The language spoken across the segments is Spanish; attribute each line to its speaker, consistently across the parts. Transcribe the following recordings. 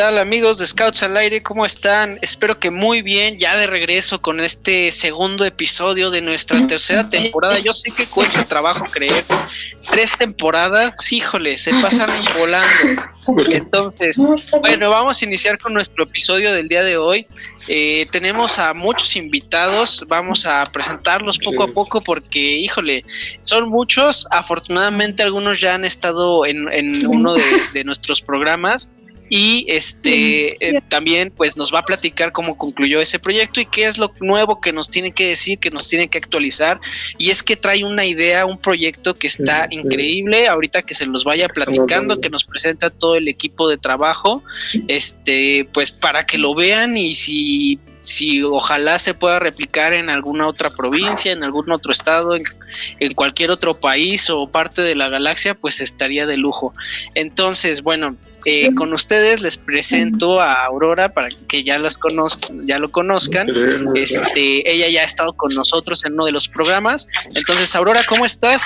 Speaker 1: Tal amigos de Scouts al Aire? ¿Cómo están? Espero que muy bien, ya de regreso con este segundo episodio de nuestra tercera temporada. Yo sé que cuesta trabajo creer. Tres temporadas, híjole, se pasan volando. Entonces, bueno, vamos a iniciar con nuestro episodio del día de hoy. Eh, tenemos a muchos invitados, vamos a presentarlos poco a poco porque, híjole, son muchos. Afortunadamente algunos ya han estado en, uno de nuestros programas y este eh, también pues nos va a platicar cómo concluyó ese proyecto y qué es lo nuevo que nos tiene que decir, que nos tiene que actualizar. Y es que trae una idea, un proyecto que está increíble, ahorita que se los vaya platicando, que nos presenta todo el equipo de trabajo, este pues para que lo vean y si si ojalá se pueda replicar en alguna otra provincia, en algún otro estado, en, en, cualquier otro país o parte de la galaxia, pues estaría de lujo. Entonces, bueno, eh, con ustedes les presento a Aurora para que ya las conozcan, ya lo conozcan. Este, ella ya ha estado con nosotros en uno de los programas. Entonces, Aurora, ¿cómo estás?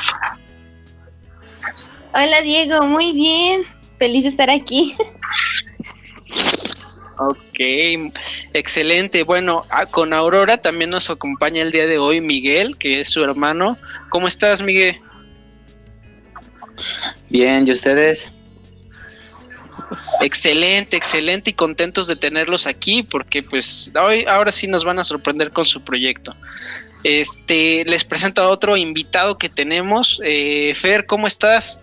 Speaker 2: Hola Diego, muy bien. Feliz de estar aquí.
Speaker 1: Ok, excelente. Bueno, con Aurora también nos acompaña el día de hoy Miguel, que es su hermano. ¿Cómo estás, Miguel?
Speaker 3: Bien, ¿y ustedes?
Speaker 1: Excelente, excelente y contentos de tenerlos aquí porque pues hoy ahora sí nos van a sorprender con su proyecto. Este, les presento a otro invitado que tenemos. Eh, Fer, ¿cómo estás?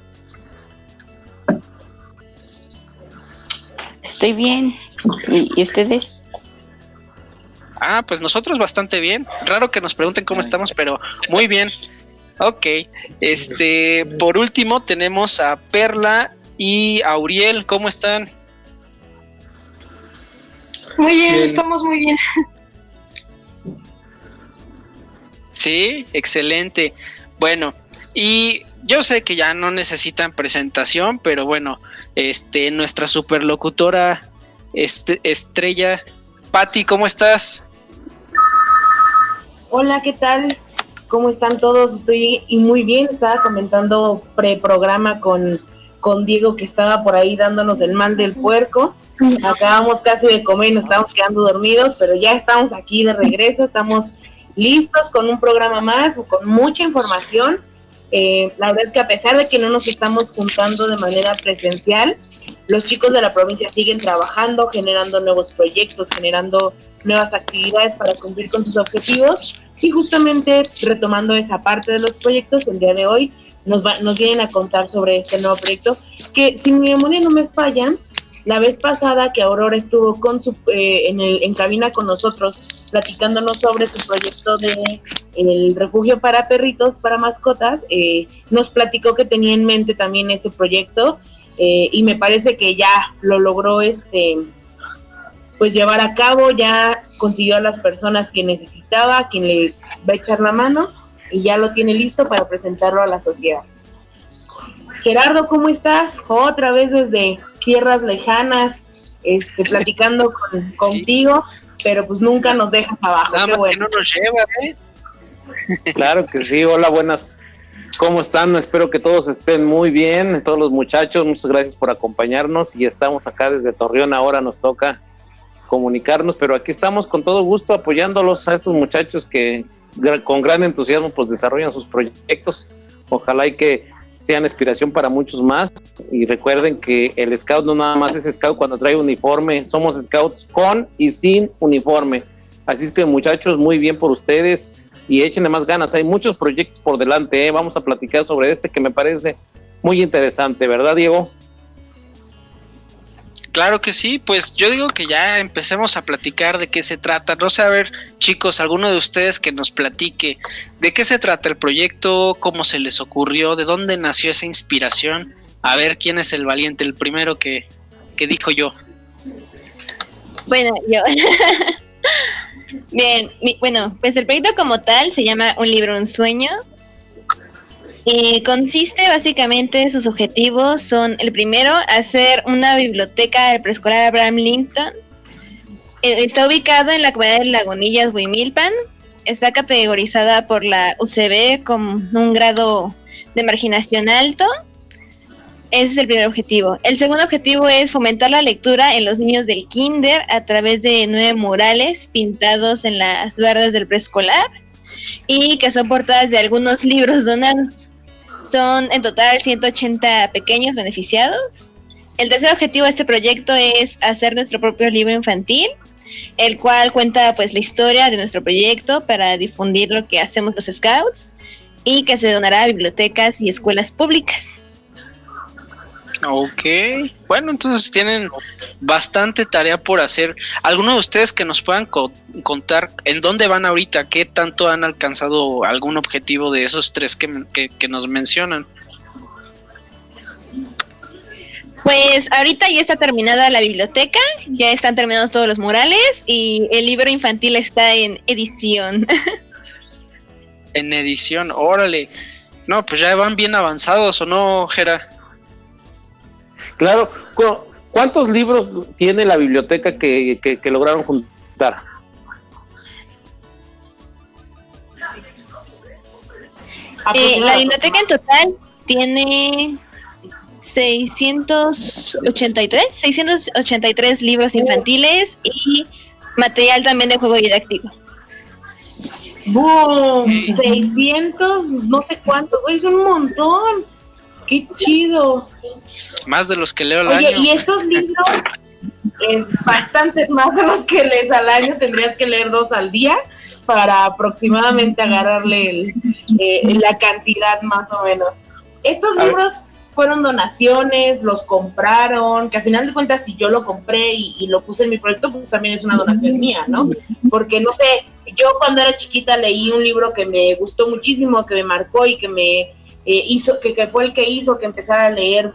Speaker 2: Estoy bien. ¿Y, ustedes?
Speaker 1: Ah, pues nosotros bastante bien. Raro que nos pregunten cómo estamos, pero muy bien. Ok. Este, por último tenemos a Perla y Auriel, ¿cómo están?
Speaker 4: Muy bien, estamos muy bien.
Speaker 1: Sí, excelente. Bueno, y yo sé que ya no necesitan presentación, pero bueno, este, nuestra superlocutora este, estrella, Patti, ¿cómo estás?
Speaker 5: Hola, ¿qué tal? ¿Cómo están todos? Estoy y muy bien. Estaba comentando pre-programa con con Diego que estaba por ahí dándonos el mal del puerco. Acabamos casi de comer y nos estábamos quedando dormidos, pero ya estamos aquí de regreso, estamos listos con un programa más, con mucha información. Eh, la verdad es que a pesar de que no nos estamos juntando de manera presencial, los chicos de la provincia siguen trabajando, generando nuevos proyectos, generando nuevas actividades para cumplir con sus objetivos y justamente retomando esa parte de los proyectos el día de hoy nos, nos vienen a contar sobre este nuevo proyecto, que si mi memoria no me falla, la vez pasada que Aurora estuvo con su, eh, en, el, en cabina con nosotros platicándonos sobre su proyecto de el refugio para perritos, para mascotas, eh, nos platicó que tenía en mente también ese proyecto eh, y me parece que ya lo logró este pues llevar a cabo, ya consiguió a las personas que necesitaba, quien le va a echar la mano y ya lo tiene listo para presentarlo a la sociedad. Gerardo, ¿cómo estás? Otra vez desde tierras lejanas, este, platicando contigo, pero pues nunca nos dejas abajo. Qué bueno. no nos lleva,
Speaker 3: ¿eh? Claro que sí, hola, buenas. ¿Cómo están? Espero que todos estén muy bien, todos los muchachos, muchas gracias por acompañarnos y estamos acá desde Torreón, ahora nos toca comunicarnos, pero aquí estamos con todo gusto apoyándolos a estos muchachos que, con gran entusiasmo pues desarrollan sus proyectos. Ojalá y que sean inspiración para muchos más. Y recuerden que el scout no nada más es scout cuando trae uniforme, somos scouts con y sin uniforme. Así es que muchachos, muy bien por ustedes y échenle más ganas. Hay muchos proyectos por delante. ¿eh? Vamos a platicar sobre este que me parece muy interesante, ¿verdad, Diego?
Speaker 1: Claro que sí, pues yo digo que ya empecemos a platicar de qué se trata. No sé, a ver, chicos, alguno de ustedes que nos platique de qué se trata el proyecto, cómo se les ocurrió, de dónde nació esa inspiración. A ver quién es el valiente, el primero que, que dijo yo.
Speaker 2: Bueno, yo. Bien, bueno, pues el proyecto como tal se llama Un libro, un sueño. Y consiste básicamente, sus objetivos son, el primero, hacer una biblioteca del preescolar Abraham Lincoln. Eh, está ubicado en la comunidad de Lagunillas, Huimilpan. Está categorizada por la UCB con un grado de marginación alto. Ese es el primer objetivo. El segundo objetivo es fomentar la lectura en los niños del kinder a través de nueve murales pintados en las bardas del preescolar y que son portadas de algunos libros donados. Son en total 180 pequeños beneficiados. El tercer objetivo de este proyecto es hacer nuestro propio libro infantil, el cual cuenta pues la historia de nuestro proyecto para difundir lo que hacemos los scouts y que se donará a bibliotecas y escuelas públicas.
Speaker 1: Ok, bueno, entonces tienen bastante tarea por hacer. ¿Alguno de ustedes que nos puedan contar en dónde van ahorita? ¿Qué tanto han alcanzado algún objetivo de esos tres que, nos mencionan?
Speaker 2: Pues ahorita ya está terminada la biblioteca, ya están terminados todos los murales y el libro infantil está en edición.
Speaker 1: en edición, órale. No, pues ya van bien avanzados, ¿o no, Jera?
Speaker 3: Claro, ¿cuántos libros tiene la biblioteca que, lograron juntar?
Speaker 2: Eh, la biblioteca en total tiene 683, 683 libros infantiles y material también de juego didáctico.
Speaker 5: ¡Boom! 600, no sé cuántos, es un montón. ¡Qué chido!
Speaker 1: Más de los que leo al
Speaker 5: Oye, y estos libros, es bastantes más de los que lees al año, tendrías que leer dos al día para aproximadamente agarrarle eh, la cantidad más o menos. Estos libros fueron donaciones, los compraron, que al final de cuentas si yo lo compré y, lo puse en mi proyecto, pues también es una donación mía, ¿no? Porque no sé, yo cuando era chiquita leí un libro que me gustó muchísimo, que me marcó y que me eh, hizo, que, que, fue el que hizo que empezara a leer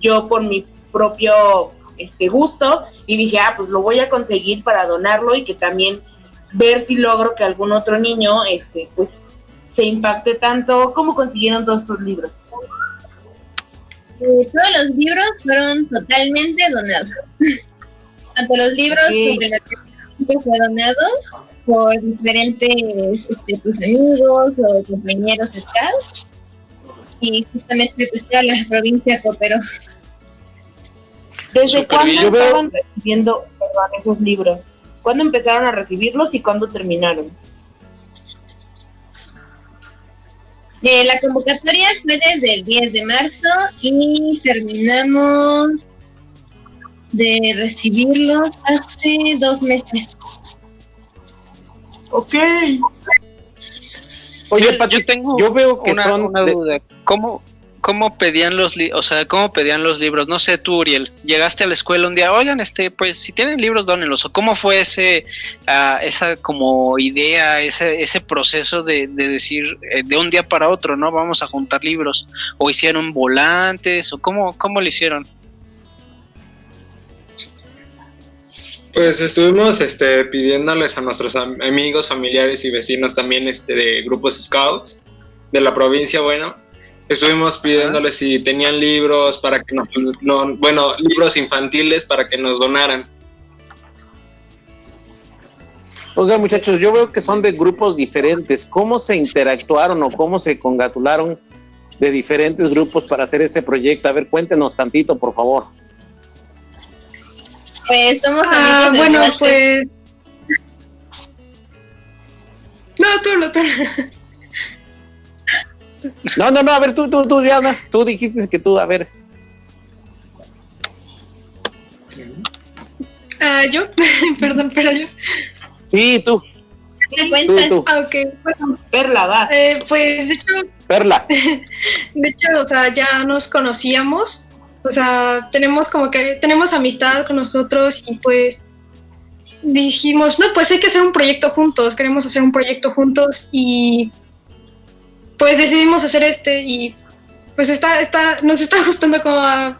Speaker 5: yo por mi propio este gusto y dije, ah, pues lo voy a conseguir para donarlo y que también ver si logro que algún otro niño este pues se impacte tanto. ¿Cómo consiguieron todos estos libros?
Speaker 2: Eh, todos los libros fueron totalmente donados. Tanto los libros que fue donado por diferentes este, pues, amigos o compañeros de y justamente pues, la provincia cooperó.
Speaker 5: ¿Desde cuándo estaban recibiendo esos libros? ¿Cuándo empezaron a recibirlos y cuándo terminaron?
Speaker 2: Eh, la convocatoria fue desde el 10 de marzo y terminamos de recibirlos hace dos meses.
Speaker 5: Ok.
Speaker 3: Oye, yo, tengo yo veo que
Speaker 1: una, una duda. ¿Cómo, cómo pedían los o sea, cómo pedían los libros. No sé tú, Uriel, llegaste a la escuela un día, oigan, este, pues si tienen libros, dónenlos. O cómo fue ese, uh, esa como idea, ese, ese proceso de, de decir eh, de un día para otro, ¿no? Vamos a juntar libros. O hicieron volantes, o cómo, cómo lo hicieron.
Speaker 6: Pues estuvimos este, pidiéndoles a nuestros amigos, familiares y vecinos también este, de grupos scouts de la provincia, bueno, Estuvimos pidiéndoles si tenían libros para que nos, bueno, libros infantiles para que nos donaran.
Speaker 3: Oigan, muchachos, yo veo que son de grupos diferentes. ¿Cómo se interactuaron o cómo se congratularon de diferentes grupos para hacer este proyecto? A ver, cuéntenos tantito, por favor.
Speaker 2: Pues somos ah,
Speaker 4: bueno, pues. No, tú, lo tú.
Speaker 3: No, no, no, a ver, tú, tú, tú, Diana, tú dijiste que tú, a ver.
Speaker 4: Ah, yo, perdón, pero yo.
Speaker 3: Sí, tú.
Speaker 2: ¿Qué cuentas?
Speaker 4: Tú, Ah, ok,
Speaker 5: bueno. Perla, va.
Speaker 4: Eh, pues, de hecho.
Speaker 3: Perla.
Speaker 4: De hecho, o sea, ya nos conocíamos O sea, tenemos como que tenemos amistad con nosotros y pues dijimos, no, pues hay que hacer un proyecto juntos, queremos hacer un proyecto juntos y pues decidimos hacer este y pues está, está, nos está gustando cómo va,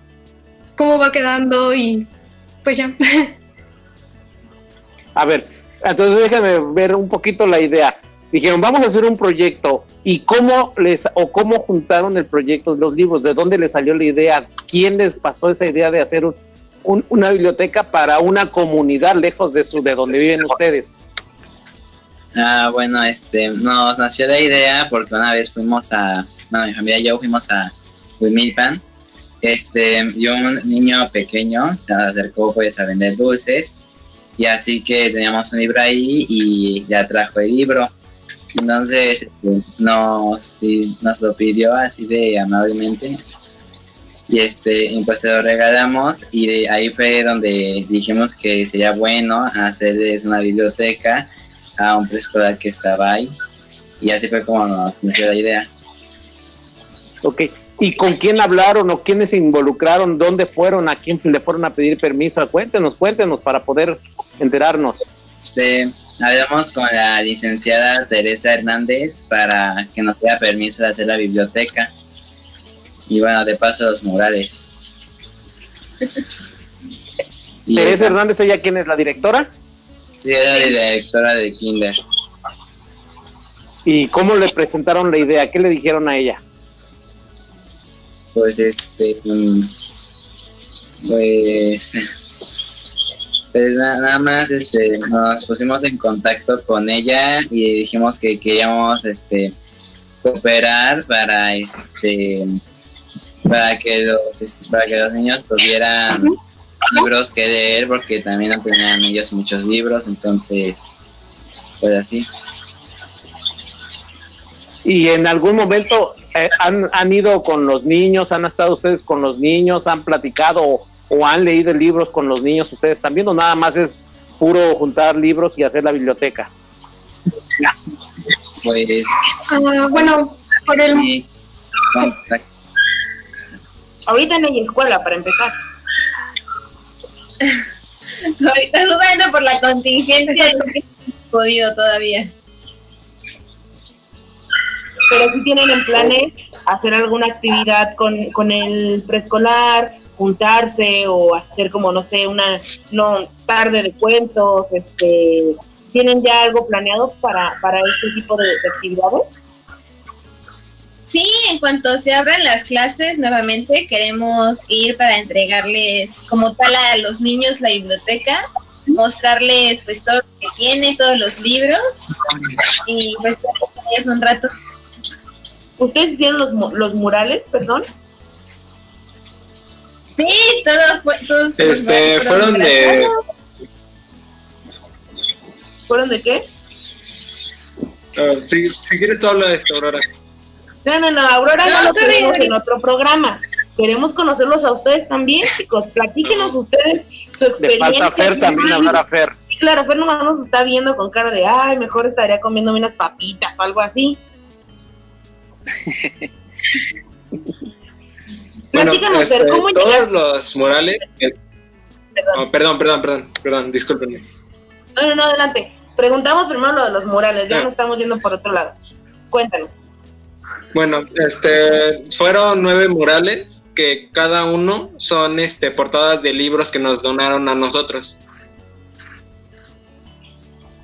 Speaker 4: cómo va quedando y pues ya.
Speaker 3: A ver, entonces déjame ver un poquito la idea. Dijeron, vamos a hacer un proyecto. ¿Y cómo les, o cómo juntaron el proyecto de los libros? ¿De dónde les salió la idea? ¿Quién les pasó esa idea de hacer un, un, una biblioteca para una comunidad lejos de su, de donde viven ustedes?
Speaker 7: Ah, bueno, este, nos nació la idea porque una vez fuimos a, bueno, mi familia y yo fuimos a Huimilpan, este, y un niño pequeño se acercó pues a vender dulces, y así que teníamos un libro ahí y ya trajo el libro, entonces nos, nos lo pidió así de amablemente, y este, pues se lo regalamos, y de ahí fue donde dijimos que sería bueno hacerles una biblioteca, a un preescolar que estaba ahí. Y así fue como nos nació la idea.
Speaker 3: Ok. ¿Y con quién hablaron o quiénes se involucraron? ¿Dónde fueron? ¿A quién le fueron a pedir permiso? Cuéntenos, cuéntenos para poder enterarnos.
Speaker 7: Este, hablamos con la licenciada Teresa Hernández para que nos diera permiso de hacer la biblioteca. Y bueno, de paso los murales.
Speaker 3: Y Teresa esa, Hernández, ¿ella quién es? ¿La directora?
Speaker 7: Sí, era la directora de Kinder.
Speaker 3: ¿Y cómo le presentaron la idea? ¿Qué le dijeron a ella?
Speaker 7: Pues este, pues, pues nada, nada más, este, nos pusimos en contacto con ella y dijimos que queríamos, este, cooperar para, este, para que los, este, para que los niños tuvieran libros que leer porque también no tenían ellos muchos libros, entonces, pues así.
Speaker 3: Y en algún momento eh, han, han, ido con los niños, han estado ustedes con los niños, han platicado o, han leído libros con los niños ustedes también, o nada más es puro juntar libros y hacer la biblioteca.
Speaker 7: Pues.
Speaker 4: Uh, bueno, por el. Sí.
Speaker 5: Ahorita no hay escuela para empezar.
Speaker 2: Ahorita dudando por la contingencia, no he podido todavía.
Speaker 5: Pero si tienen en planes hacer alguna actividad con, con el preescolar, juntarse o hacer como, no sé, una no tarde de cuentos, este, ¿tienen ya algo planeado para, para este tipo de, de actividades?
Speaker 2: Sí, en cuanto se abran las clases nuevamente, queremos ir para entregarles como tal a los niños la biblioteca, mostrarles pues todo lo que tiene, todos los libros y pues ellos un rato.
Speaker 5: ¿Ustedes hicieron los, los murales, perdón?
Speaker 2: Sí, todos, fue, todos
Speaker 6: este,
Speaker 2: los
Speaker 6: fueron de...
Speaker 5: ¿Fueron de qué?
Speaker 6: Uh, si, si quieres tú habla de esto, Aurora.
Speaker 5: No, no, no, Aurora no, no lo tenemos en otro programa. Queremos conocerlos a ustedes también, chicos. Platíquenos ustedes su experiencia.
Speaker 3: Le falta Fer también, hablar a Fer.
Speaker 5: Sí, claro, Fer nomás nos está viendo con cara de, ay, mejor estaría comiéndome unas papitas o algo así.
Speaker 6: bueno, este, Fer, ¿cómo todos los murales... Eh, perdón. Oh, perdón, perdón, perdón, perdón, discúlpenme.
Speaker 5: No, no, no, adelante. Preguntamos primero lo de los murales, ya no. nos estamos yendo por otro lado. Cuéntanos.
Speaker 6: Bueno, este, fueron nueve murales que cada uno son este, portadas de libros que nos donaron a nosotros.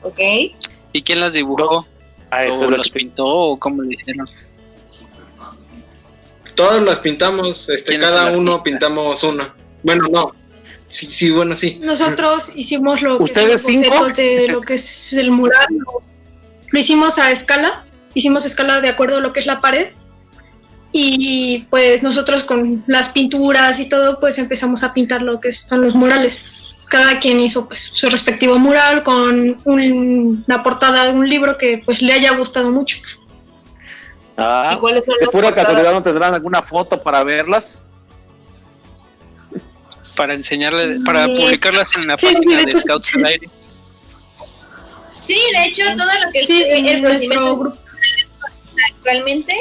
Speaker 5: Ok.
Speaker 1: ¿Y quién las dibujó?
Speaker 3: Ah,
Speaker 1: ¿O los pintó o cómo le dijeron?
Speaker 6: Todos las pintamos, este, cada uno pintamos uno. Bueno, no. Sí, sí, bueno, sí.
Speaker 4: Nosotros hicimos lo
Speaker 3: ¿Ustedes
Speaker 4: que
Speaker 3: cinco?
Speaker 4: de lo que es el mural. Lo hicimos a escala hicimos escala de acuerdo a lo que es la pared y pues nosotros con las pinturas y todo pues empezamos a pintar lo que son los murales. Cada quien hizo pues su respectivo mural con un, una portada de un libro que pues le haya gustado mucho.
Speaker 3: Ah, ¿Y cuáles son de pura portadas? casualidad no tendrán alguna foto para verlas.
Speaker 1: Para enseñarle, para sí. publicarlas en la sí, página sí, de, de Scouts al Aire.
Speaker 2: Sí, de hecho todo lo que
Speaker 4: sí,
Speaker 2: es
Speaker 4: el nuestro grupo
Speaker 2: actualmente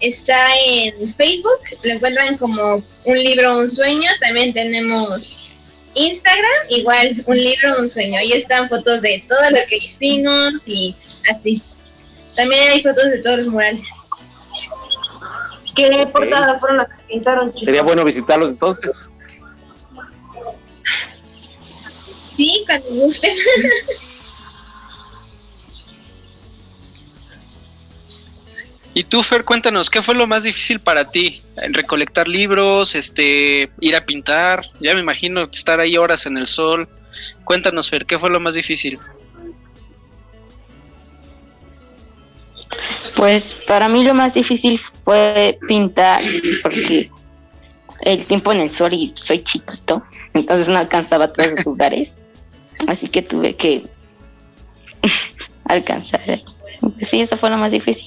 Speaker 2: está en Facebook, lo encuentran como un libro, un sueño. También tenemos Instagram, igual un libro, un sueño. Ahí están fotos de todo lo que hicimos y así. También hay fotos de todos los murales.
Speaker 5: ¿Qué portadas fueron las que pintaron?
Speaker 3: Sería bueno visitarlos entonces.
Speaker 2: Sí, cuando gusten.
Speaker 1: Y tú, Fer, cuéntanos, ¿qué fue lo más difícil para ti? ¿Recolectar libros, este, ir a pintar? Ya me imagino estar ahí horas en el sol. Cuéntanos, Fer, ¿qué fue lo más difícil?
Speaker 8: Pues para mí lo más difícil fue pintar, porque el tiempo en el sol y soy chiquito, entonces no alcanzaba a todos los lugares, así que tuve que alcanzar. Sí, eso fue lo más difícil.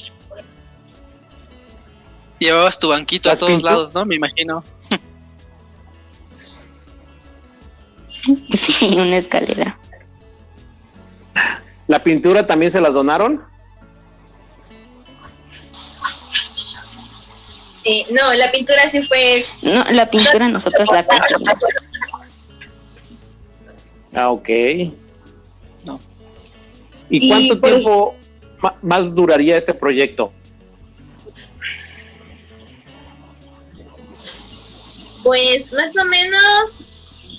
Speaker 1: Llevabas tu banquito a todos lados, ¿no? Me imagino.
Speaker 8: Sí, una escalera.
Speaker 3: ¿La pintura también se las donaron?
Speaker 2: No, la pintura sí fue...
Speaker 8: No, la pintura nosotros la compramos.
Speaker 3: Ah, ok. No. ¿Y cuánto tiempo más duraría este proyecto?
Speaker 2: Pues más o menos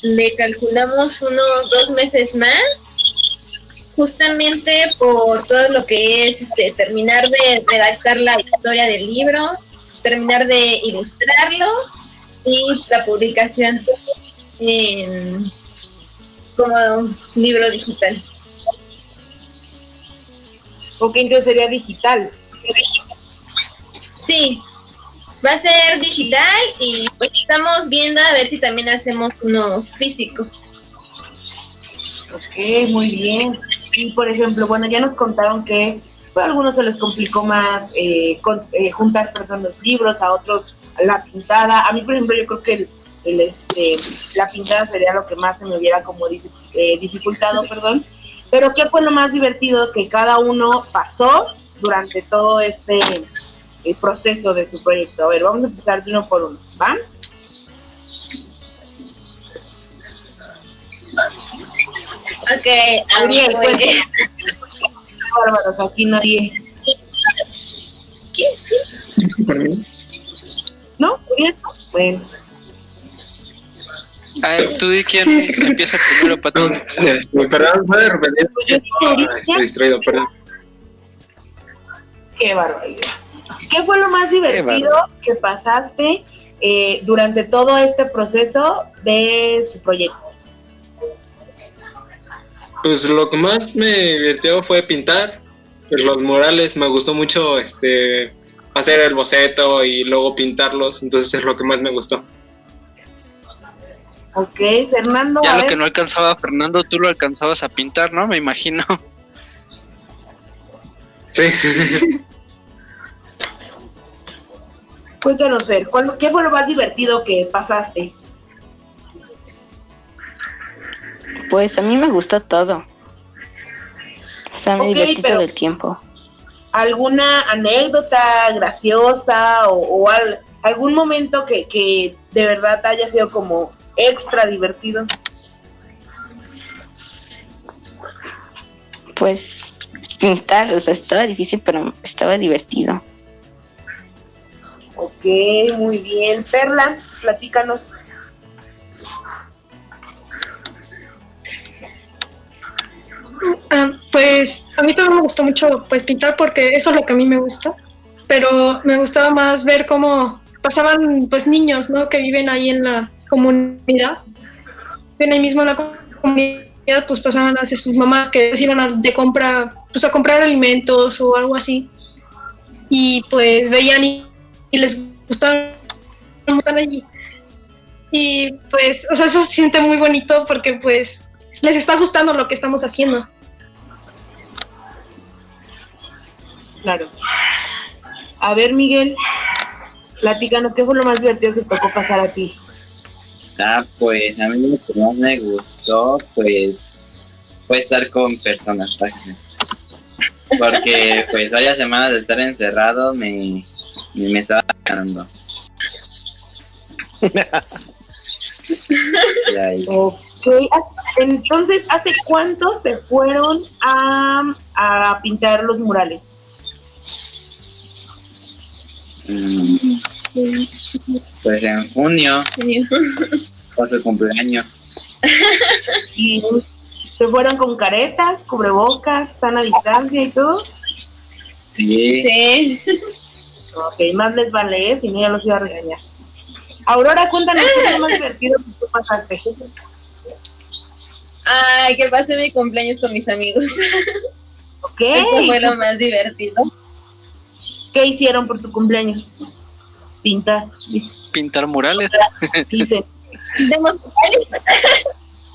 Speaker 2: le calculamos unos dos meses más, justamente por todo lo que es este, terminar de redactar la historia del libro, terminar de ilustrarlo y la publicación en, como un libro digital.
Speaker 5: Ok, entonces sería digital.
Speaker 2: Sí, Va a ser digital y pues estamos viendo a ver si también hacemos uno físico.
Speaker 5: Ok, muy bien. Y por ejemplo, bueno, ya nos contaron que pues, a algunos se les complicó más eh, eh, juntar perdón, los libros, a otros la pintada. A mí, por ejemplo, yo creo que el, este, la pintada sería lo que más se me hubiera como eh, dificultado, perdón. Pero ¿qué fue lo más divertido que cada uno pasó durante todo este el proceso de su proyecto. A ver, vamos a empezar de uno por uno, ¿va?
Speaker 2: Ok, Ariel, pues.
Speaker 5: Bárbaros, aquí nadie.
Speaker 2: ¿Qué? ¿Sí?
Speaker 5: ¿No? ¿Ariel? Bueno.
Speaker 1: A ver, tú di quién sí, sí, empieza primero, Patón.
Speaker 6: No, perdón, puede repetir. Estoy distraído, perdón.
Speaker 5: Qué barbaridad. ¿Qué fue lo más divertido que pasaste eh, durante todo este proceso de su proyecto?
Speaker 6: Pues lo que más me divirtió fue pintar pues, los murales. Me gustó mucho este hacer el boceto y luego pintarlos. Entonces es lo que más me gustó.
Speaker 5: Ok, Fernando.
Speaker 1: Ya lo que no alcanzaba Fernando, tú lo alcanzabas a pintar, ¿no? Me imagino.
Speaker 6: Sí.
Speaker 5: Cuéntanos, Fer, ¿qué fue lo más divertido que pasaste?
Speaker 8: Pues a mí me gustó todo. O sea, me divertí todo el tiempo.
Speaker 5: ¿Alguna anécdota graciosa o, algún momento que, que de verdad haya sido como extra divertido?
Speaker 8: Pues pintar, o sea, estaba difícil, pero estaba divertido.
Speaker 5: Ok, muy bien. Perla, platícanos.
Speaker 4: Ah, pues a mí también me gustó mucho pues pintar porque eso es lo que a mí me gusta, pero me gustaba más ver cómo pasaban pues niños, ¿no? Que viven ahí en la comunidad, viven ahí mismo en la comunidad, pues pasaban hacia sus mamás que pues, iban de compra, pues a comprar alimentos o algo así, y pues veían y les gustan están allí. Y pues, o sea, eso se siente muy bonito porque pues les está gustando lo que estamos haciendo.
Speaker 5: Claro. A ver, Miguel, platícanos, ¿qué fue lo más divertido que tocó pasar a ti?
Speaker 7: Ah, pues a mí lo que más me gustó, pues, fue estar con personas. Porque, pues, varias semanas de estar encerrado me, me estaba ganando.
Speaker 5: entonces, ¿hace cuánto se fueron a, a pintar los murales?
Speaker 7: Mm, pues en junio, fue su cumpleaños.
Speaker 5: ¿Y se fueron con caretas, cubrebocas, sana distancia y todo?
Speaker 7: Sí.
Speaker 2: Sí.
Speaker 5: Ok, más les vale, ¿eh? si no ya los iba a regañar. Aurora, cuéntanos qué es lo más divertido que tú pasaste.
Speaker 2: Ay, que pasé mi cumpleaños con mis amigos.
Speaker 5: Ok.
Speaker 2: Eso fue lo más divertido.
Speaker 5: ¿Qué hicieron por tu cumpleaños? Pintar.
Speaker 1: Pintar murales.
Speaker 5: Dice.
Speaker 2: Pintamos murales.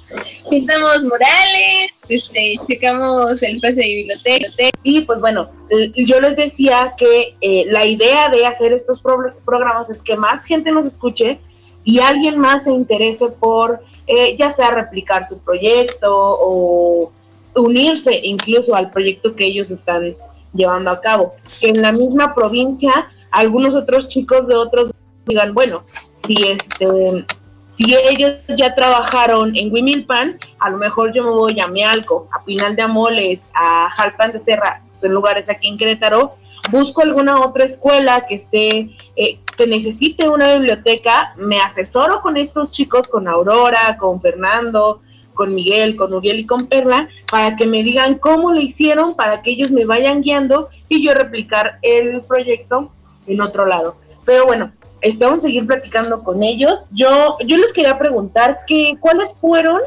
Speaker 2: Pintamos murales, este, checamos el espacio de biblioteca.
Speaker 5: Y pues bueno, eh, yo les decía que eh, la idea de hacer estos pro- programas es que más gente nos escuche y alguien más se interese por eh, ya sea replicar su proyecto o unirse incluso al proyecto que ellos están llevando a cabo. Que en la misma provincia algunos otros chicos de otros digan, bueno, si este si ellos ya trabajaron en Huimilpan, a lo mejor yo me voy a Mealco, a Pinal de Amoles, a Jalpan de Serra, son lugares aquí en Querétaro, busco alguna otra escuela que esté, eh, que necesite una biblioteca, me asesoro con estos chicos, con Aurora, con Fernando, con Miguel, con Uriel y con Perla, para que me digan cómo lo hicieron, para que ellos me vayan guiando y yo replicar el proyecto en otro lado. Pero bueno, este, vamos a seguir platicando con ellos. Yo, yo les quería preguntar que, cuáles fueron,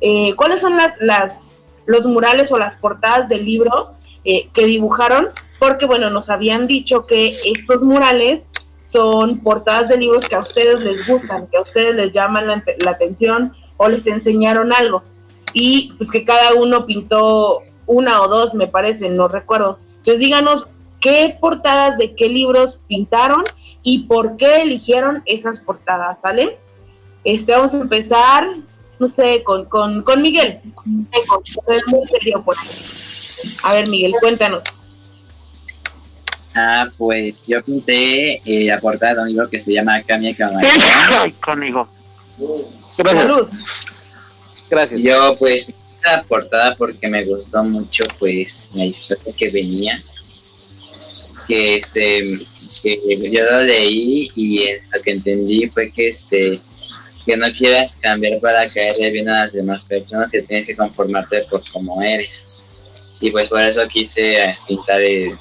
Speaker 5: eh, cuáles son las, las, los murales o las portadas del libro eh, que dibujaron, porque bueno, nos habían dicho que estos murales son portadas de libros que a ustedes les gustan, que a ustedes les llaman la, atención o les enseñaron algo. Y pues que cada uno pintó una o dos, me parece, no recuerdo. Entonces díganos qué portadas de qué libros pintaron y por qué eligieron esas portadas, ¿sale? Este, vamos a empezar, no sé, con, con, con Miguel. A ver, Miguel, cuéntanos.
Speaker 7: Ah, pues yo pinté eh, la portada de un libro que se llama Camia Camarón.
Speaker 3: Ay, conmigo. Gracias.
Speaker 5: Salud.
Speaker 3: Gracias.
Speaker 7: Yo pues pinté esta portada porque me gustó mucho pues la historia que venía. Que este que yo lo leí y lo que entendí fue que este que no quieras cambiar para caerle bien a las demás personas, que tienes que conformarte por como eres. Y pues por eso quise pintar el-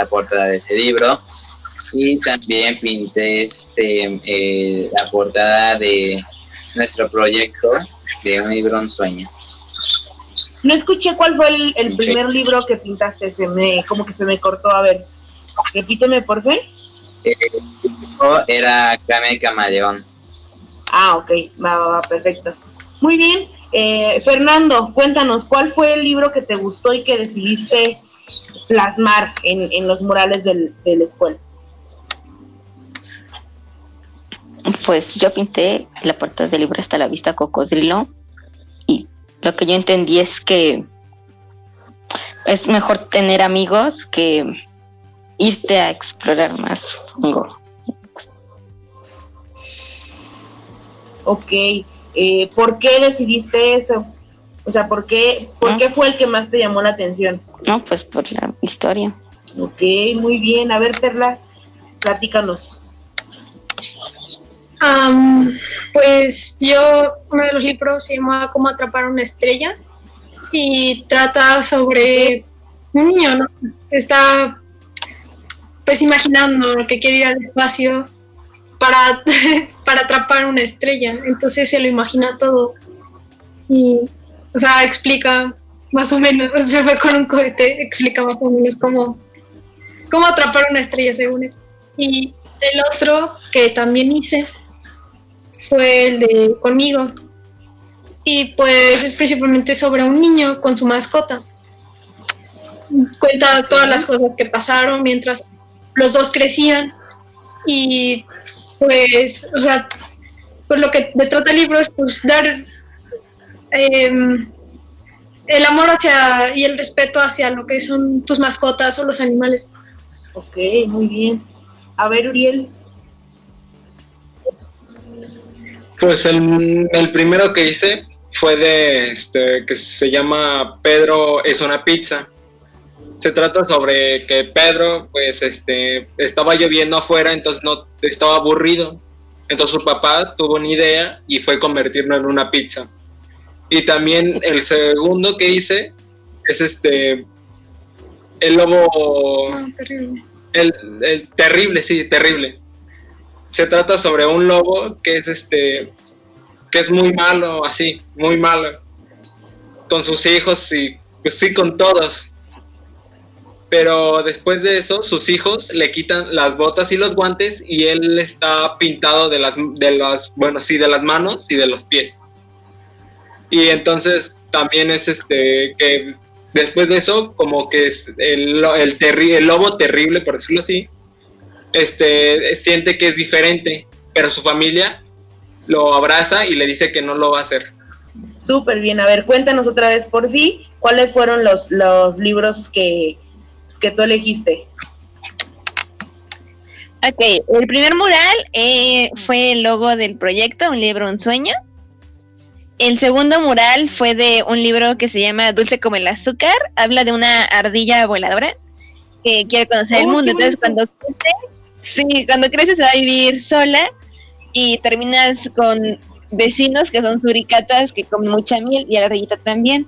Speaker 7: la portada de ese libro. Y también pinté este eh, la portada de nuestro proyecto de un libro un sueño.
Speaker 5: No escuché cuál fue el, el primer libro que pintaste, se me, como que se me cortó. A ver, repíteme, por favor.
Speaker 7: Eh, era Kame Camaleón.
Speaker 5: Ah, ok, va, va, va, perfecto. Muy bien. Eh, Fernando, cuéntanos, ¿cuál fue el libro que te gustó y que decidiste plasmar en, en los murales del, de la escuela?
Speaker 8: Pues yo pinté la portada del libro hasta la vista cocodrilo y lo que yo entendí es que es mejor tener amigos que irte a explorar más, supongo.
Speaker 5: Ok, eh, ¿por qué decidiste eso? O sea, ¿por qué, ¿por qué fue el que más te llamó la atención?
Speaker 8: No, pues por la historia.
Speaker 5: Ok, muy bien. A ver, Perla, platícanos.
Speaker 4: Pues yo, uno de los libros se llama Cómo atrapar una estrella y trata sobre un niño, ¿no? Está pues imaginando que quiere ir al espacio para, para atrapar una estrella, entonces se lo imagina todo y, o sea, explica más o menos, se fue con un cohete, explica más o menos cómo, cómo atrapar una estrella según él. Y el otro que también hice fue el de conmigo. Y pues es principalmente sobre un niño con su mascota. Cuenta todas las cosas que pasaron mientras los dos crecían. Y pues, o sea, pues lo que de trata el libro es pues dar em, el amor hacia y el respeto hacia lo que son tus mascotas o los animales.
Speaker 5: Ok, muy bien. A ver, Uriel.
Speaker 6: Pues el, el primero que hice fue de este que se llama Pedro es una pizza. Se trata sobre que Pedro pues este estaba lloviendo afuera, entonces no estaba aburrido. Entonces su papá tuvo una idea y fue convertirlo en una pizza. Y también el segundo que hice es este el lobo
Speaker 4: Ah, terrible.
Speaker 6: el, el terrible, sí, terrible. Se trata sobre un lobo que es este que es muy malo, así, muy malo. Con sus hijos y pues sí con todos. Pero después de eso, sus hijos le quitan las botas y los guantes y él está pintado de las de las bueno, sí, de las manos y de los pies. Y entonces también es este que después de eso como que es el, el, terri- el lobo terrible, por decirlo así, este, siente que es diferente, pero su familia lo abraza y le dice que no lo va a hacer.
Speaker 5: Súper bien. A ver, cuéntanos otra vez por fin cuáles fueron los, los libros que, que tú elegiste.
Speaker 2: Ok, el primer mural eh, fue el logo del proyecto, un libro, un sueño. El segundo mural fue de un libro que se llama Dulce como el azúcar. Habla de una ardilla voladora que quiere conocer el
Speaker 5: Oh,
Speaker 2: mundo. Entonces cuando crece, sí, cuando crece se va a vivir sola y terminas con vecinos que son suricatas que comen mucha miel y a la ardillita también.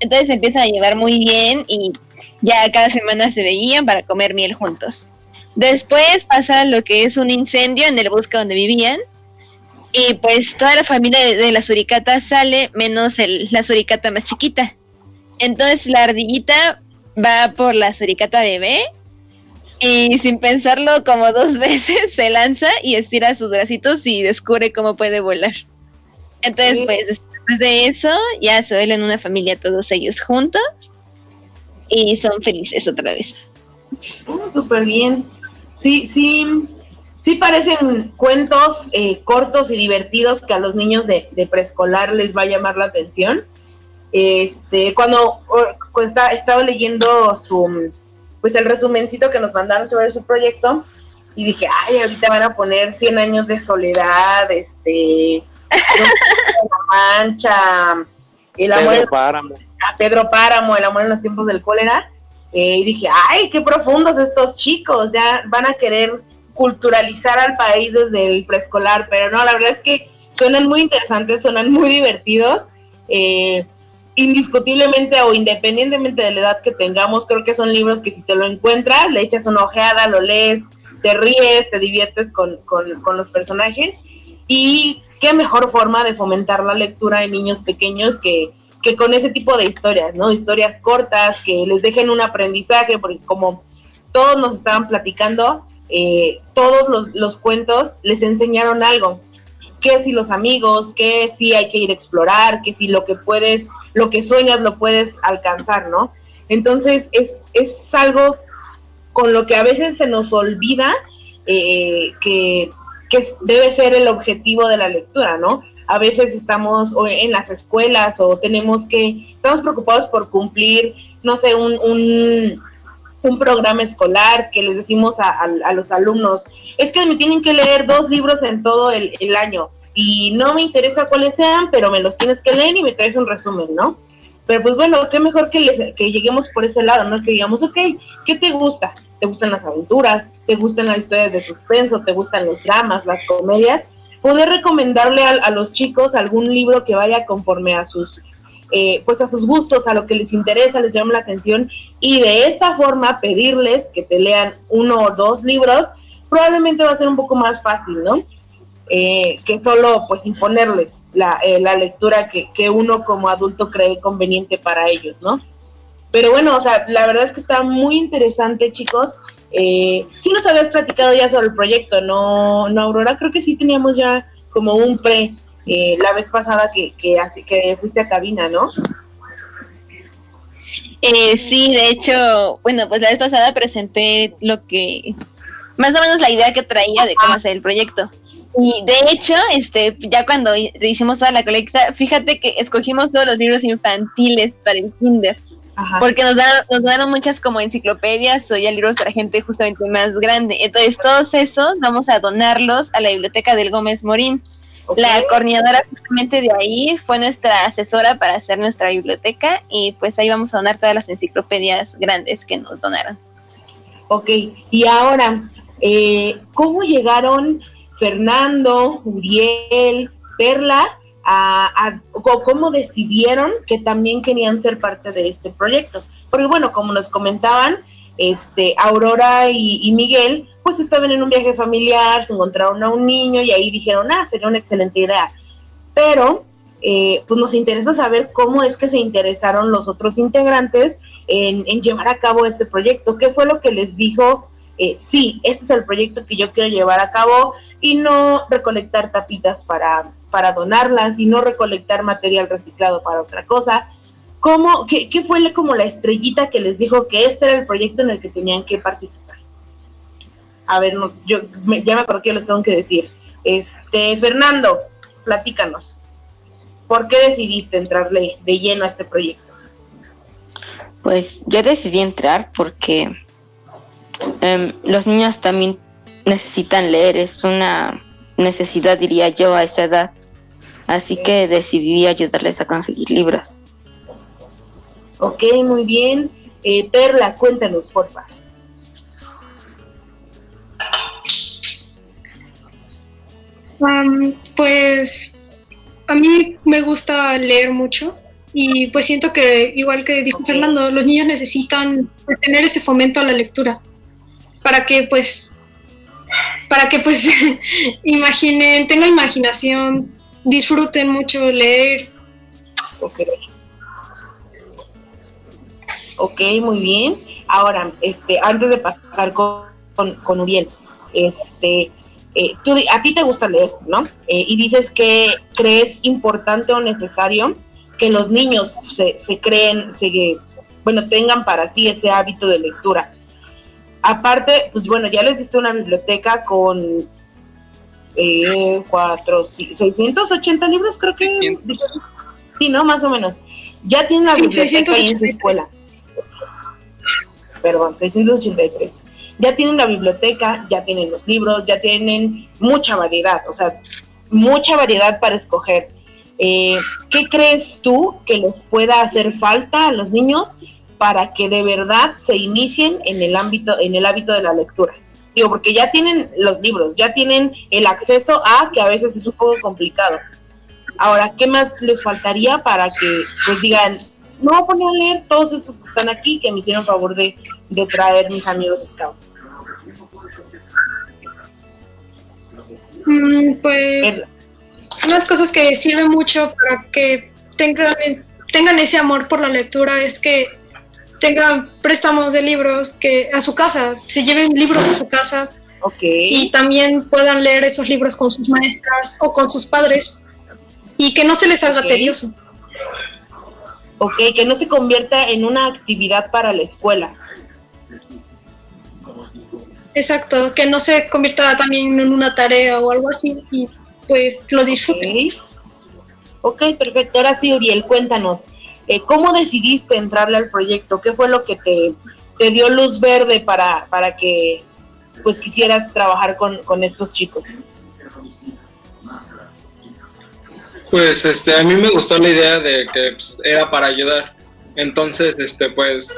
Speaker 2: Entonces se empiezan a llevar muy bien y ya cada semana se veían para comer miel juntos. Después pasa lo que es un incendio en el bosque donde vivían. Y pues toda la familia de, de la suricata sale, menos el, la suricata más chiquita. Entonces la ardillita va por la suricata bebé y sin pensarlo como dos veces se lanza y estira sus bracitos y descubre cómo puede volar. Entonces
Speaker 5: Sí.
Speaker 2: pues después de eso ya se vuelven una familia todos ellos juntos y son felices otra vez.
Speaker 5: Oh, Súper bien. Sí, sí, sí parecen cuentos eh, cortos y divertidos que a los niños de, de preescolar les va a llamar la atención. Este, cuando, cuando está- estaba leyendo su, pues el resumencito que nos mandaron sobre su proyecto y dije, ay, ahorita van a poner 100 años de soledad, este, la mancha, el amor
Speaker 3: Pedro Páramo.
Speaker 5: a Pedro Páramo, El amor en los tiempos del cólera, eh, y dije, ay, qué profundos estos chicos, ya van a querer culturalizar al país desde el preescolar, pero no, la verdad es que suenan muy interesantes, suenan muy divertidos, eh, indiscutiblemente o independientemente de la edad que tengamos, creo que son libros que si te lo encuentras, le echas una ojeada, lo lees, te ríes, te diviertes con, con, los personajes, y qué mejor forma de fomentar la lectura en niños pequeños que que con ese tipo de historias, ¿no? Historias cortas que les dejen un aprendizaje, porque como todos nos estaban platicando, eh, todos los, los cuentos les enseñaron algo. Que si los amigos, que si hay que ir a explorar, que si lo que puedes, lo que sueñas lo puedes alcanzar, ¿no? Entonces es, es algo con lo que a veces se nos olvida eh, que, que debe ser el objetivo de la lectura, ¿no? A veces estamos en las escuelas o tenemos que, estamos preocupados por cumplir, no sé, un, un programa escolar que les decimos a, los alumnos, es que me tienen que leer dos libros en todo el, año y no me interesa cuáles sean, pero me los tienes que leer y me traes un resumen, ¿no? Pero pues bueno, qué mejor que, les, que lleguemos por ese lado, ¿no? Que digamos, ok, ¿qué te gusta? ¿Te gustan las aventuras? ¿Te gustan las historias de suspenso? ¿Te gustan los dramas, las comedias? Poder recomendarle a los chicos algún libro que vaya conforme a sus, eh, pues a sus gustos, a lo que les interesa, les llama la atención, y de esa forma pedirles que te lean uno o dos libros, probablemente va a ser un poco más fácil, ¿no? Eh, que solo pues imponerles la, eh, la lectura que, que uno como adulto cree conveniente para ellos, ¿no? Pero bueno, o sea, la verdad es que está muy interesante, chicos. Eh, sí nos habías platicado ya sobre el proyecto, ¿no, no Aurora? Creo que sí teníamos ya como un pre eh, la vez pasada que, que, así, que fuiste a cabina, ¿no?
Speaker 2: Eh, sí, de hecho, bueno, pues la vez pasada presenté lo que, más o menos la idea que traía de cómo hacer el proyecto. Y de hecho, este, ya cuando hi- hicimos toda la colecta, fíjate que escogimos todos los libros infantiles para el kinder. porque nos, dan, nos dan muchas como enciclopedias o ya libros para gente justamente más grande. Entonces, todos esos vamos a donarlos a la biblioteca del Gómez Morín. La coordinadora justamente de ahí fue nuestra asesora para hacer nuestra biblioteca y pues ahí vamos a donar todas las enciclopedias grandes que nos donaron.
Speaker 5: Ok, y ahora, eh, ¿cómo llegaron Fernando, Uriel, Perla a, cómo decidieron que también querían ser parte de este proyecto. Porque bueno, como nos comentaban, este, Aurora y, Miguel, pues estaban en un viaje familiar, se encontraron a un niño y ahí dijeron, ah, sería una excelente idea. Pero, eh, pues nos interesa saber cómo es que se interesaron los otros integrantes en, llevar a cabo este proyecto. ¿Qué fue lo que les dijo? Eh, sí, este es el proyecto que yo quiero llevar a cabo y no recolectar tapitas para, para donarlas y no recolectar material reciclado para otra cosa. ¿Cómo, qué, qué, fue como la estrellita que les dijo que este era el proyecto en el que tenían que participar? A ver, no, yo ya me acuerdo que les tengo que decir. Este, Fernando, platícanos. ¿Por qué decidiste entrarle de lleno a este proyecto?
Speaker 8: Pues yo decidí entrar porque em, los niños también necesitan leer, es una necesidad, diría yo, a esa edad. Así que decidí ayudarles a conseguir libros.
Speaker 5: Ok, muy bien. Eh, Perla, cuéntanos, porfa.
Speaker 4: Um, pues a mí me gusta leer mucho y pues siento que, igual que dijo Fernando, los niños necesitan pues, tener ese fomento a la lectura para que pues para que pues imaginen, tengan imaginación, disfruten mucho leer.
Speaker 5: Ok. Ok, muy bien. Ahora, este, antes de pasar con, con, Uriel, este, eh, tú, a ti te gusta leer, ¿no? Eh, y dices que crees importante o necesario que los niños se, se creen, se, bueno, tengan para sí ese hábito de lectura. Aparte, pues bueno, ya les diste una biblioteca con eh, cuatro, 680 libros, creo que. Sí, ¿no? Más o menos. Ya tienen la biblioteca ahí en su escuela. Perdón, 683. Ya tienen la biblioteca, ya tienen los libros, ya tienen mucha variedad, o sea, mucha variedad para escoger. Eh, ¿Qué crees tú que les pueda hacer falta a los niños para que de verdad se inicien en el ámbito, en el hábito de la lectura. Digo, porque ya tienen los libros, ya tienen el acceso a, que a veces es un poco complicado. Ahora, ¿qué más les faltaría para que pues digan, no voy a poner a leer todos estos que están aquí, que me hicieron favor de, de traer mis amigos scouts?
Speaker 4: Mm, pues unas cosas que sirven mucho para que tengan, tengan ese amor por la lectura es que tengan préstamos de libros que a su casa, se lleven libros a su casa y también puedan leer esos libros con sus maestras o con sus padres y que no se les haga tedioso.
Speaker 5: Ok, que no se convierta en una actividad para la escuela.
Speaker 4: Exacto, que no se convierta también en una tarea o algo así y pues lo disfruten.
Speaker 5: Ok, perfecto. Ahora sí, Uriel, cuéntanos, eh, ¿Cómo decidiste entrarle al proyecto? ¿Qué fue lo que te, te dio luz verde para, para que pues quisieras trabajar con, con estos chicos?
Speaker 6: Pues este, a mí me gustó la idea de que pues, era para ayudar. Entonces, este, pues,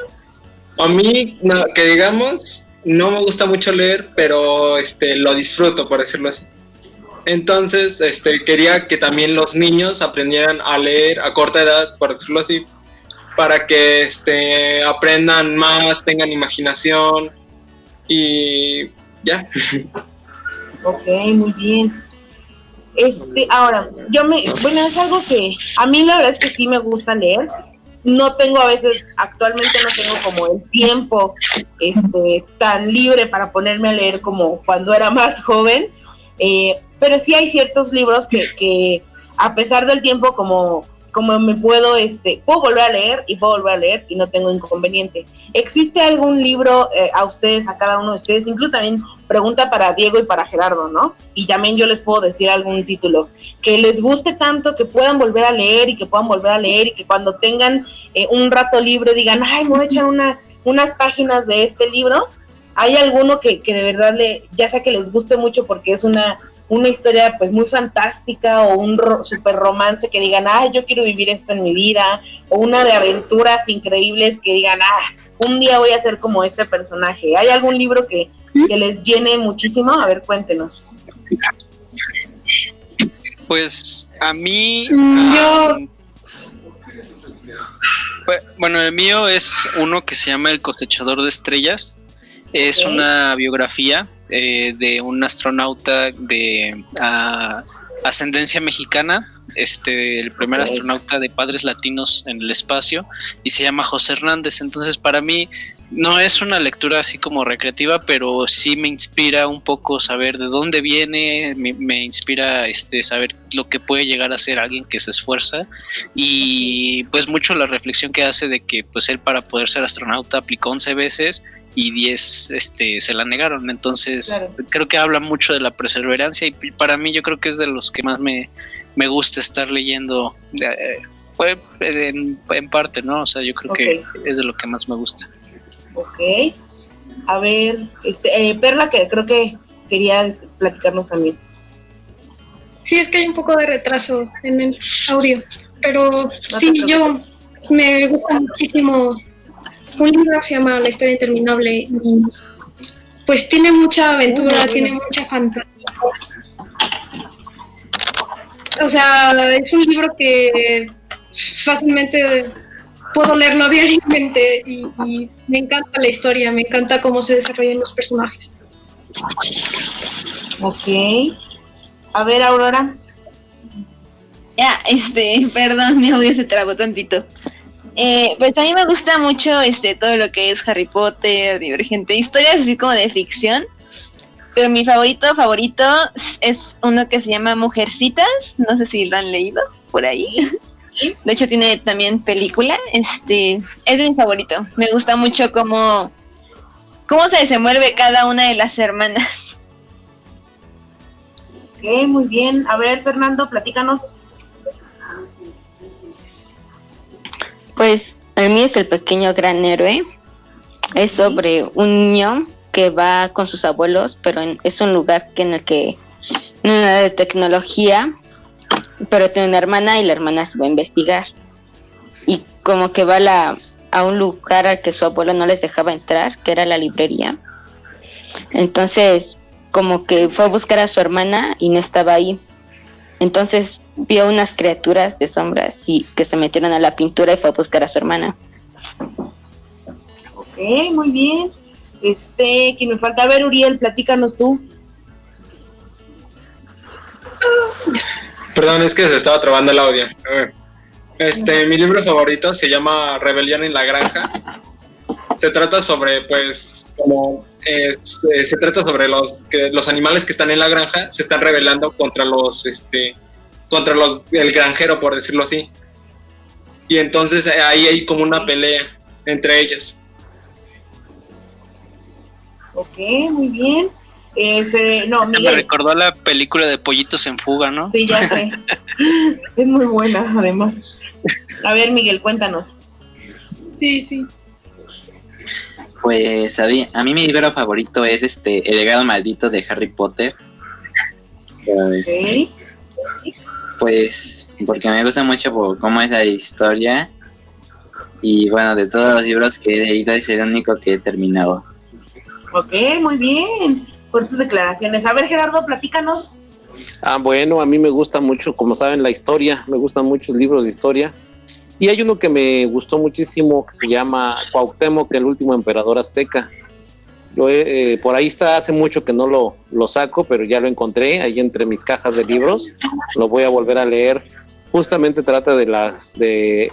Speaker 6: a mí, que digamos, no me gusta mucho leer, pero este, lo disfruto, por decirlo así. Entonces, este, quería que también los niños aprendieran a leer a corta edad, por decirlo así, para que este, aprendan más, tengan imaginación y ya.
Speaker 5: Ok, muy bien. Este, ahora, yo me, bueno, es algo que a mí la verdad es que sí me gusta leer. No tengo a veces, actualmente no tengo como el tiempo este, tan libre para ponerme a leer como cuando era más joven. Eh, pero sí hay ciertos libros que, que a pesar del tiempo, como, como me puedo, este, puedo volver a leer y puedo volver a leer y no tengo inconveniente. ¿Existe algún libro eh, a ustedes, a cada uno de ustedes? Incluso también pregunta para Diego y para Gerardo, ¿no? Y también yo les puedo decir algún título que les guste tanto, que puedan volver a leer y que puedan volver a leer y que cuando tengan eh, un rato libre digan, ay, me voy a echar una, unas páginas de este libro. ¿Hay alguno que, que de verdad, le, ya sea que les guste mucho porque es una una historia pues muy fantástica o un super romance que digan, ah, yo quiero vivir esto en mi vida, o una de aventuras increíbles que digan, ah, un día voy a ser como este personaje. ¿Hay algún libro que, que les llene muchísimo? A ver, cuéntenos.
Speaker 1: Pues a mí...
Speaker 4: Mm, yo...
Speaker 1: bueno, el mío es uno que se llama El cosechador de estrellas. Es una biografía eh, de un astronauta de ascendencia mexicana, este, el primer astronauta de padres latinos en el espacio, y se llama José Hernández. Entonces, para mí no es una lectura así como recreativa, pero sí me inspira un poco saber de dónde viene, me, inspira este saber lo que puede llegar a ser alguien que se esfuerza y pues mucho la reflexión que hace de que pues él para poder ser astronauta aplicó 11 veces y 10 este, se la negaron. Entonces, creo que habla mucho de la perseverancia y para mí yo creo que es de los que más me, me gusta estar leyendo eh, pues, en, parte, ¿no? O sea, yo creo que es de lo que más me gusta.
Speaker 5: Ok. A ver, este, eh, Perla, que creo que quería platicarnos también.
Speaker 4: Sí, es que hay un poco de retraso en el audio, pero sí, yo me gusta muchísimo un libro se llama La historia interminable y pues tiene mucha aventura, tiene mucha fantasía. O sea, es un libro que fácilmente puedo leerlo diariamente y, y, me encanta la historia, me encanta cómo se desarrollan los personajes.
Speaker 5: Ok. A ver, Aurora.
Speaker 2: Ya, este, perdón, mi audio se trabó tantito. Eh, pues a mí me gusta mucho este todo lo que es Harry Potter, Divergente, historias así como de ficción. Pero mi favorito favorito es uno que se llama Mujercitas, no sé si lo han leído por ahí. De hecho tiene también película, este es mi favorito. Me gusta mucho cómo cómo se desenvuelve cada una de las hermanas.
Speaker 5: Ok, muy bien. A ver, Fernando, platícanos.
Speaker 8: Pues a mí es el pequeño gran héroe. Es sobre un niño que va con sus abuelos, pero es un lugar que en el que no hay nada de tecnología, pero tiene una hermana y la hermana se va a investigar. Y como que va la, a un lugar al que su abuelo no les dejaba entrar, que era la librería. Entonces, como que fue a buscar a su hermana y no estaba ahí. Entonces vio unas criaturas de sombras y que se metieron a la pintura y fue a buscar a su hermana.
Speaker 5: Ok, muy bien. Este, quien me falta a ver, Uriel, platícanos tú.
Speaker 6: Perdón, es que se estaba trabando el audio. Este, mi libro favorito se llama Rebelión en la Granja. Se trata sobre, pues, como eh, se trata sobre los que los animales que están en la granja se están rebelando contra los, este, contra los, el granjero, por decirlo así. Y entonces eh, ahí hay como una pelea entre ellos.
Speaker 5: Ok, muy bien. Eh, no,
Speaker 1: Me recordó la película de Pollitos en Fuga, ¿no?
Speaker 5: Sí, ya sé. es muy buena, además. A ver, Miguel, cuéntanos.
Speaker 4: Sí, sí.
Speaker 7: Pues a mí, a mí mi libro favorito es este El legado maldito de Harry Potter. Okay pues porque me gusta mucho por cómo es la historia y bueno, de todos los libros que he leído es el único que he terminado.
Speaker 5: Ok, muy bien, fuertes declaraciones. A ver Gerardo, platícanos.
Speaker 3: Ah, bueno, a mí me gusta mucho, como saben, la historia, me gustan muchos libros de historia. Y hay uno que me gustó muchísimo que se llama Cuauhtémoc, el último emperador azteca. Eh, por ahí está, hace mucho que no lo, lo saco, pero ya lo encontré ahí entre mis cajas de libros. Lo voy a volver a leer. Justamente trata de la, de,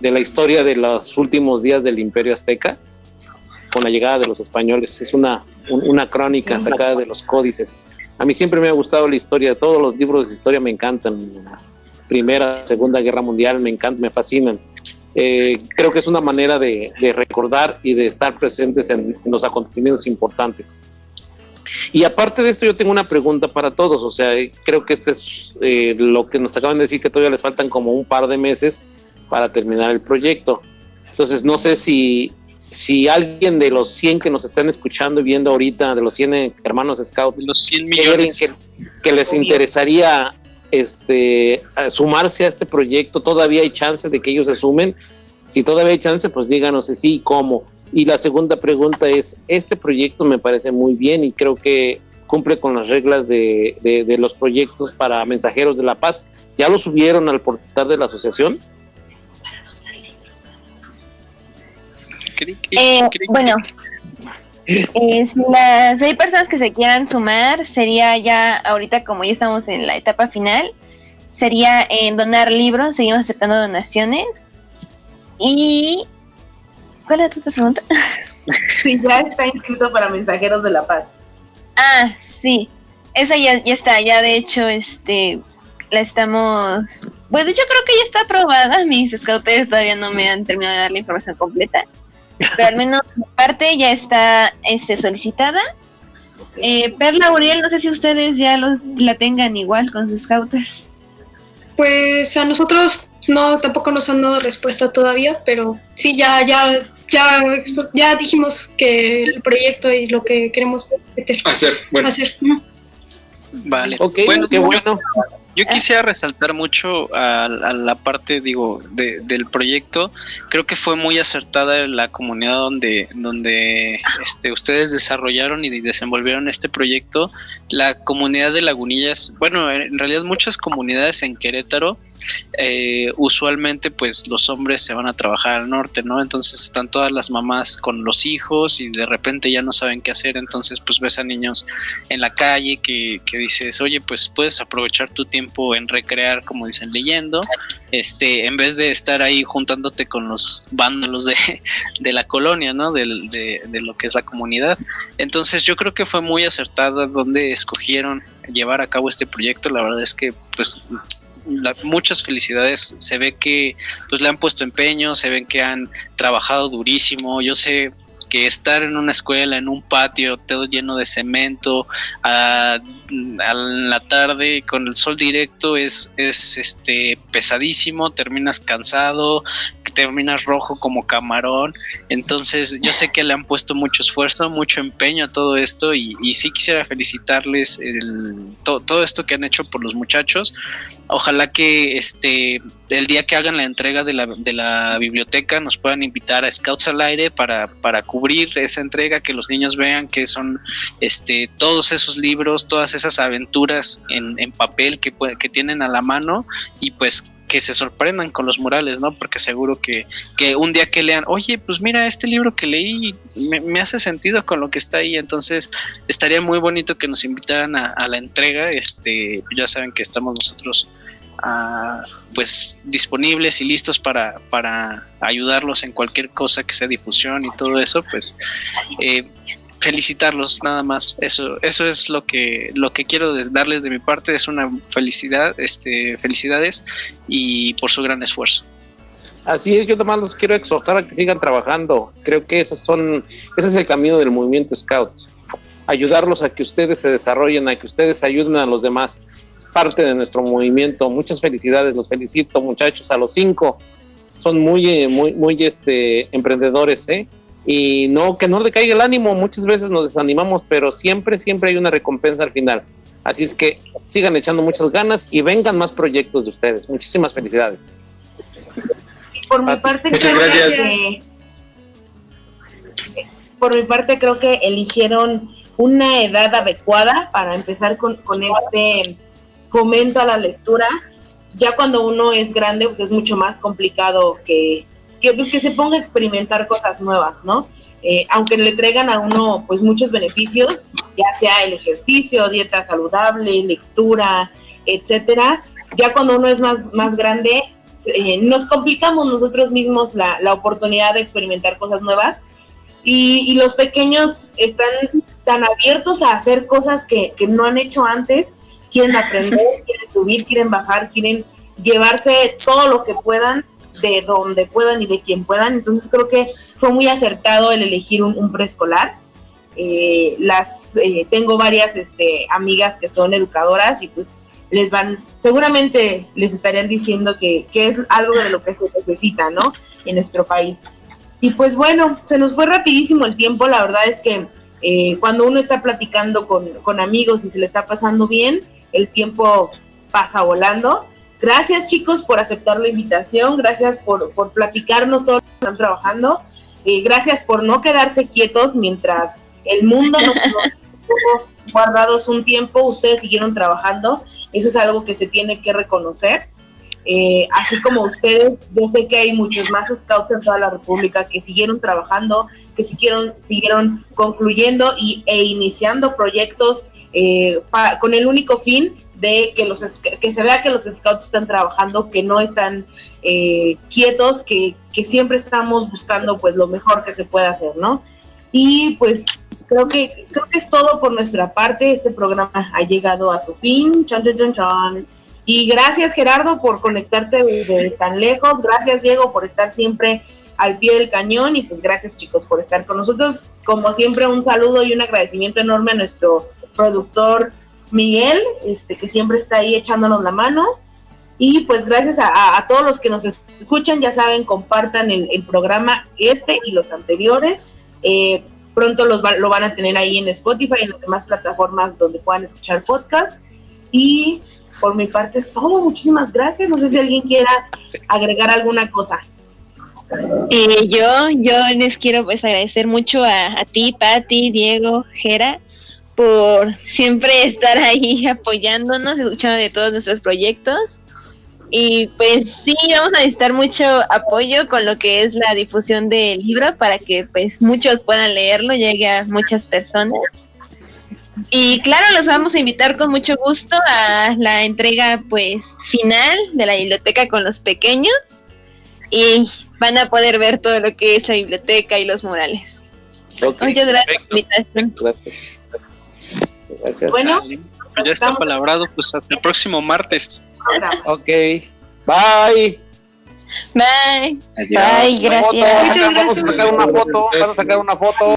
Speaker 3: de, la historia de los últimos días del Imperio Azteca con la llegada de los españoles. Es una, una crónica sacada de los códices. A mí siempre me ha gustado la historia, todos los libros de historia me encantan. Primera, Segunda Guerra Mundial, me encantan, me fascinan. Eh, creo que es una manera de, recordar y de estar presentes en, los acontecimientos importantes. Y aparte de esto, yo tengo una pregunta para todos. O sea, creo que este es eh, lo que nos acaban de decir, que todavía les faltan como un par de meses para terminar el proyecto. Entonces, no sé si, si alguien de los 100 que nos están escuchando y viendo ahorita, de los 100 hermanos scouts,
Speaker 1: los 100 millones.
Speaker 3: Que, les interesaría este, sumarse a este proyecto, todavía hay chance de que ellos se sumen. Si todavía hay chance, pues díganos si sí y cómo. Y la segunda pregunta es, este proyecto me parece muy bien y creo que cumple con las reglas de, de los proyectos para mensajeros de la paz. ¿Ya lo subieron al portal de la asociación?
Speaker 2: Eh, bueno, eh, si las hay personas que se quieran sumar, sería ya ahorita como ya estamos en la etapa final, sería en donar libros, seguimos aceptando donaciones. Y ¿cuál es tu pregunta?
Speaker 5: Si ya está inscrito para Mensajeros de la Paz.
Speaker 2: Ah, sí. Esa ya, ya está, ya de hecho, este, la estamos, pues de hecho creo que ya está aprobada, mis scouters todavía no me han terminado de dar la información completa, pero al menos mi parte ya está este, solicitada. Eh, Perla Uriel, no sé si ustedes ya los, la tengan igual con sus scouters.
Speaker 4: Pues a nosotros no, tampoco nos han dado respuesta todavía, pero sí, ya, ya, ya, ya dijimos que el proyecto y lo que queremos
Speaker 6: hacer. Bueno.
Speaker 4: Hacer.
Speaker 1: Vale. bueno, qué bueno. Yo quisiera resaltar mucho a, la parte, digo, del proyecto. Creo que fue muy acertada la comunidad donde, donde este, ustedes desarrollaron y desenvolvieron este proyecto. La comunidad de Lagunillas, bueno, en realidad muchas comunidades en Querétaro eh, usualmente pues los hombres se van a trabajar al norte, ¿no? Entonces están todas las mamás con los hijos y de repente ya no saben qué hacer, entonces pues ves a niños en la calle que, que dices, oye, pues puedes aprovechar tu tiempo en recrear, como dicen, leyendo, este, en vez de estar ahí juntándote con los vándalos de, de la colonia, ¿no? De, de, de lo que es la comunidad. Entonces yo creo que fue muy acertada donde escogieron llevar a cabo este proyecto, la verdad es que pues muchas felicidades. Se ve que pues le han puesto empeño, se ven que han trabajado durísimo. Yo sé que estar en una escuela, en un patio, todo lleno de cemento, a, la tarde con el sol directo es, es este pesadísimo, terminas cansado, terminas rojo como camarón. Entonces, yo sé que le han puesto mucho esfuerzo, mucho empeño a todo esto y, y sí quisiera felicitarles el, todo esto que han hecho por los muchachos. Ojalá que este el día que hagan la entrega de la, de la biblioteca nos puedan invitar a Scouts al aire para, para cubrir esa entrega, que los niños vean que son este todos esos libros, todas esas aventuras en, papel que, que tienen a la mano y pues que se sorprendan con los murales, ¿no? Porque seguro que, que un día que lean, oye, pues mira, este libro que leí me, hace sentido con lo que está ahí, entonces estaría muy bonito que nos invitaran a, la entrega, este, ya saben que estamos nosotros ah, pues disponibles y listos para, para ayudarlos en cualquier cosa que sea difusión y todo eso, pues eh, felicitarlos nada más. Eso eso es lo que lo que quiero darles de mi parte. Es una felicidad este felicidades y por su gran esfuerzo.
Speaker 3: Así es yo también los quiero exhortar a que sigan trabajando. Creo que esos son ese es el camino del movimiento scout. Ayudarlos a que ustedes se desarrollen a que ustedes ayuden a los demás parte de nuestro movimiento muchas felicidades los felicito muchachos a los cinco son muy eh, muy muy este emprendedores eh y no que no decaiga el ánimo, muchas veces nos desanimamos, pero siempre, siempre hay una recompensa al final. Así es que sigan echando muchas ganas y vengan más proyectos de ustedes. Muchísimas felicidades.
Speaker 5: Por mi parte, creo Que, por mi parte creo que eligieron una edad adecuada para empezar con, con este fomento a la lectura. Ya cuando uno es grande, pues es mucho más complicado que que, pues, que se ponga a experimentar cosas nuevas, ¿no? Eh, aunque le traigan a uno pues muchos beneficios, ya sea el ejercicio, dieta saludable, lectura, etcétera, ya cuando uno es más, más grande, eh, nos complicamos nosotros mismos la, la, oportunidad de experimentar cosas nuevas y, y, los pequeños están tan abiertos a hacer cosas que, que no han hecho antes, quieren aprender, quieren subir, quieren bajar, quieren llevarse todo lo que puedan de donde puedan y de quien puedan. Entonces creo que fue muy acertado el elegir un, preescolar. Eh, las eh, tengo varias este, amigas que son educadoras y pues les van, seguramente les estarían diciendo que, que, es algo de lo que se necesita, ¿no? En nuestro país. Y pues bueno, se nos fue rapidísimo el tiempo, la verdad es que eh, cuando uno está platicando con, con amigos y se le está pasando bien, el tiempo pasa volando. Gracias chicos por aceptar la invitación, gracias por, por platicarnos todo lo que están trabajando, eh, gracias por no quedarse quietos mientras el mundo nos guardados un tiempo, ustedes siguieron trabajando, eso es algo que se tiene que reconocer. Eh, así como ustedes, yo sé que hay muchos más scouts en toda la República que siguieron trabajando, que siguieron, siguieron concluyendo y, e iniciando proyectos eh, con el único fin de que, los, que se vea que los scouts están trabajando, que no están eh, quietos, que, que, siempre estamos buscando pues lo mejor que se pueda hacer, ¿no? Y pues creo que, creo que es todo por nuestra parte, este programa ha llegado a su fin, chan, chan, chan, chan. Y gracias Gerardo por conectarte desde tan lejos, gracias Diego por estar siempre al pie del cañón y pues gracias chicos por estar con nosotros. Como siempre un saludo y un agradecimiento enorme a nuestro productor Miguel, este, que siempre está ahí echándonos la mano. Y pues gracias a, todos los que nos escuchan, ya saben, compartan el, programa este y los anteriores. Eh, pronto los lo van a tener ahí en Spotify y en las demás plataformas donde puedan escuchar podcast. Y por mi parte es todo. Muchísimas gracias. No sé si alguien quiera agregar alguna cosa.
Speaker 2: Eh, yo, yo les quiero pues agradecer mucho a, a ti, Patti, Diego, Jera, por siempre estar ahí apoyándonos, escuchando de todos nuestros proyectos. Y pues sí, vamos a necesitar mucho apoyo con lo que es la difusión del libro para que pues muchos puedan leerlo, llegue a muchas personas. Y claro, los vamos a invitar con mucho gusto a la entrega pues final de la biblioteca con los pequeños y van a poder ver todo lo que es la biblioteca y los murales. Muchas gracias invitación.
Speaker 1: Gracias. Bueno, ya está palabrado, pues hasta el próximo martes.
Speaker 3: Ok. Bye.
Speaker 2: Bye.
Speaker 8: Bye, gracias. Muchas gracias.
Speaker 3: Vamos a sacar una foto. Vamos a sacar una foto.